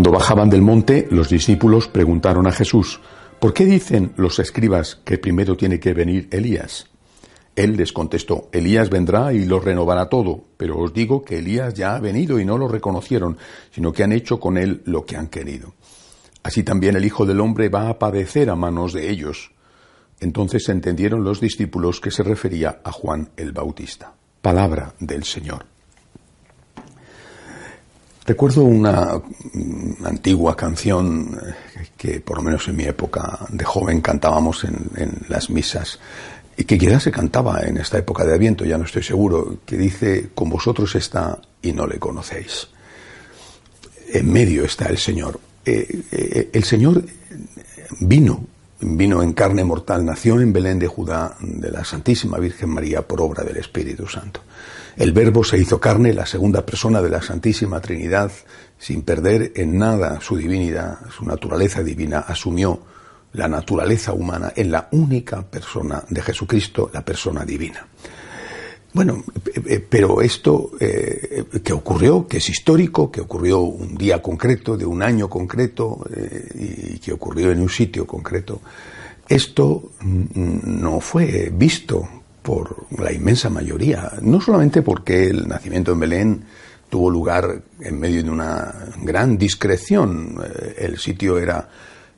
Cuando bajaban del monte, los discípulos preguntaron a Jesús, ¿por qué dicen los escribas que primero tiene que venir Elías? Él les contestó, Elías vendrá y lo renovará todo, pero os digo que Elías ya ha venido y no lo reconocieron, sino que han hecho con él lo que han querido. Así también el Hijo del Hombre va a padecer a manos de ellos. Entonces entendieron los discípulos que se refería a Juan el Bautista. Palabra del Señor. Recuerdo una antigua canción eh, que por lo menos en mi época de joven cantábamos en, las misas y que quizás se cantaba en esta época de Adviento, ya no estoy seguro, que dice, con vosotros está y no le conocéis. En medio está el Señor. Eh, eh, el Señor vino, vino en carne mortal, nació en Belén de Judá de la Santísima Virgen María por obra del Espíritu Santo. El Verbo se hizo carne, la segunda persona de la Santísima Trinidad, sin perder en nada su divinidad, su naturaleza divina, asumió la naturaleza humana en la única persona de Jesucristo, la persona divina. Bueno, eh, eh, pero esto eh, que ocurrió, que es histórico, que ocurrió un día concreto, de un año concreto, y que ocurrió en un sitio concreto, esto mm, no fue visto por la inmensa mayoría, no solamente porque el nacimiento en Belén tuvo lugar en medio de una gran discreción, el sitio era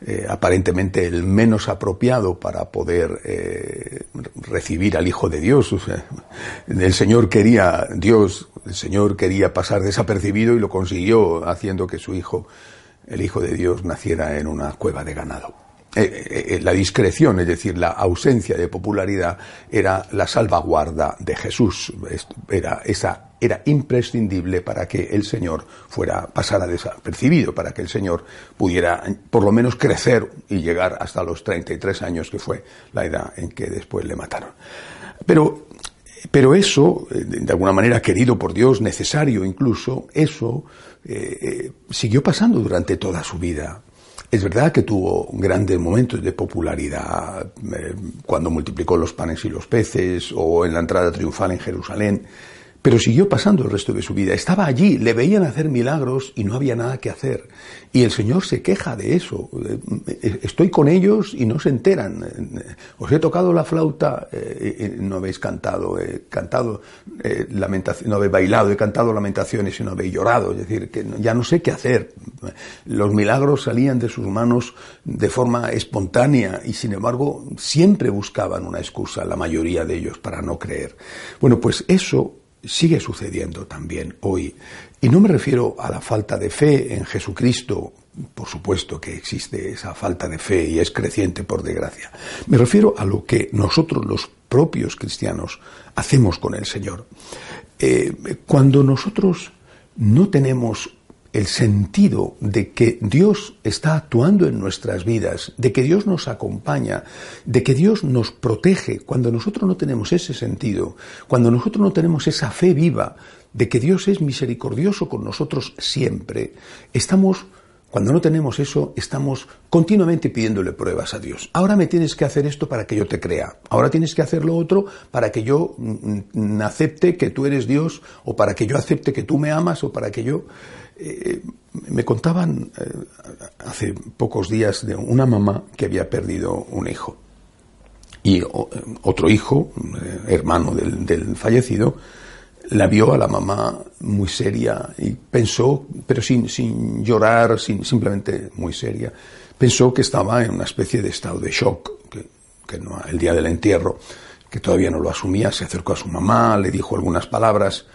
eh, aparentemente el menos apropiado para poder eh, recibir al Hijo de Dios. el Señor quería, Dios, el Señor quería pasar desapercibido y lo consiguió haciendo que su Hijo, el Hijo de Dios, naciera en una cueva de ganado. Eh, eh, eh, la discreción, es decir, la ausencia de popularidad, era la salvaguarda de Jesús. Era, esa, era imprescindible para que el Señor fuera, pasara desapercibido, para que el Señor pudiera por lo menos crecer y llegar hasta los 33 años, que fue la edad en que después le mataron. Pero, pero eso, de alguna manera querido por Dios, necesario incluso, eso siguió pasando durante toda su vida. Es verdad que tuvo grandes momentos de popularidad eh, cuando multiplicó los panes y los peces o en la entrada triunfal en Jerusalén, pero siguió pasando el resto de su vida. Estaba allí, le veían hacer milagros y no había nada que hacer. Y el Señor se queja de eso. Eh, estoy con ellos y no se enteran. Os he tocado la flauta, eh, no habéis cantado, he cantado eh, lamentaciones, no habéis bailado, he cantado lamentaciones y no habéis llorado. Es decir, que ya no sé qué hacer. Los milagros salían de sus manos de forma espontánea y sin embargo siempre buscaban una excusa, la mayoría de ellos, para no creer. Bueno, pues eso sigue sucediendo también hoy. Y no me refiero a la falta de fe en Jesucristo, por supuesto que existe esa falta de fe y es creciente por desgracia. Me refiero a lo que nosotros los propios cristianos hacemos con el Señor. Eh, cuando nosotros no tenemos el sentido de que Dios está actuando en nuestras vidas, de que Dios nos acompaña, de que Dios nos protege, cuando nosotros no tenemos ese sentido, cuando nosotros no tenemos esa fe viva de que Dios es misericordioso con nosotros siempre, estamos cuando no tenemos eso, estamos continuamente pidiéndole pruebas a Dios. Ahora me tienes que hacer esto para que yo te crea. Ahora tienes que hacer lo otro para que yo mm, mm, acepte que tú eres Dios o para que yo acepte que tú me amas o para que yo... Eh, me contaban eh, hace pocos días de una mamá que había perdido un hijo. Y otro hijo, eh, hermano del, fallecido, la vio a la mamá muy seria y pensó, pero sin, sin llorar, sin, simplemente muy seria, pensó que estaba en una especie de estado de shock, que, el día del entierro, que todavía no lo asumía, se acercó a su mamá, le dijo algunas palabras,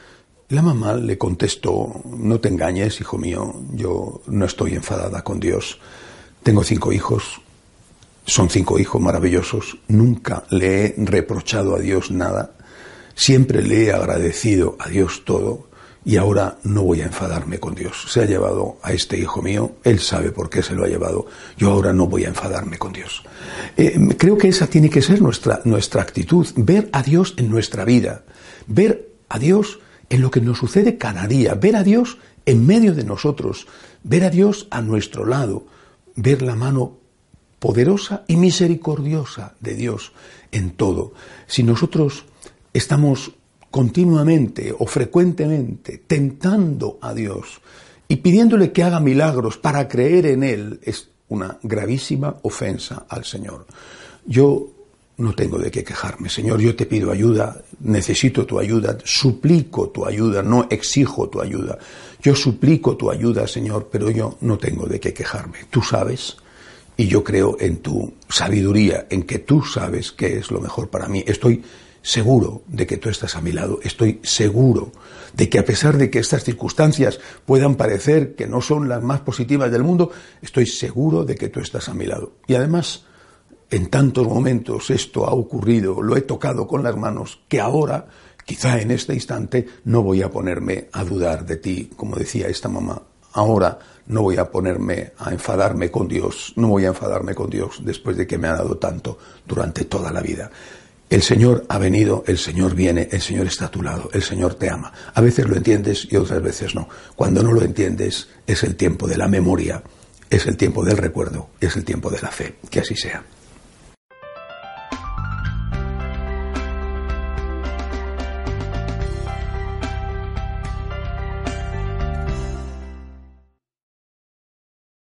la mamá le contestó, no te engañes, hijo mío, yo no estoy enfadada con Dios. Tengo cinco hijos, son cinco hijos maravillosos, nunca le he reprochado a Dios nada, siempre le he agradecido a Dios todo y ahora no voy a enfadarme con Dios. Se ha llevado a este hijo mío, él sabe por qué se lo ha llevado, yo ahora no voy a enfadarme con Dios. Eh, creo que esa tiene que ser nuestra, nuestra actitud, ver a Dios en nuestra vida, ver a Dios en lo que nos sucede cada día, ver a Dios en medio de nosotros, ver a Dios a nuestro lado, ver la mano poderosa y misericordiosa de Dios en todo. Si nosotros estamos continuamente o frecuentemente tentando a Dios y pidiéndole que haga milagros para creer en Él es una gravísima ofensa al Señor. Yo no tengo de qué quejarme. Señor, yo te pido ayuda, necesito tu ayuda, suplico tu ayuda, no exijo tu ayuda. Yo suplico tu ayuda, Señor, pero yo no tengo de qué quejarme. Tú sabes, y yo creo en tu sabiduría, en que tú sabes qué es lo mejor para mí. Estoy seguro de que tú estás a mi lado. Estoy seguro de que a pesar de que estas circunstancias puedan parecer que no son las más positivas del mundo, estoy seguro de que tú estás a mi lado. Y además, en tantos momentos esto ha ocurrido, lo he tocado con las manos, que ahora, quizá en este instante, no voy a ponerme a dudar de ti, como decía esta mamá. Ahora no voy a ponerme a enfadarme con Dios, no voy a enfadarme con Dios después de que me ha dado tanto durante toda la vida. El Señor ha venido, el Señor viene, el Señor está a tu lado, el Señor te ama. A veces lo entiendes y otras veces no. Cuando no lo entiendes es el tiempo de la memoria, es el tiempo del recuerdo, es el tiempo de la fe. Que así sea.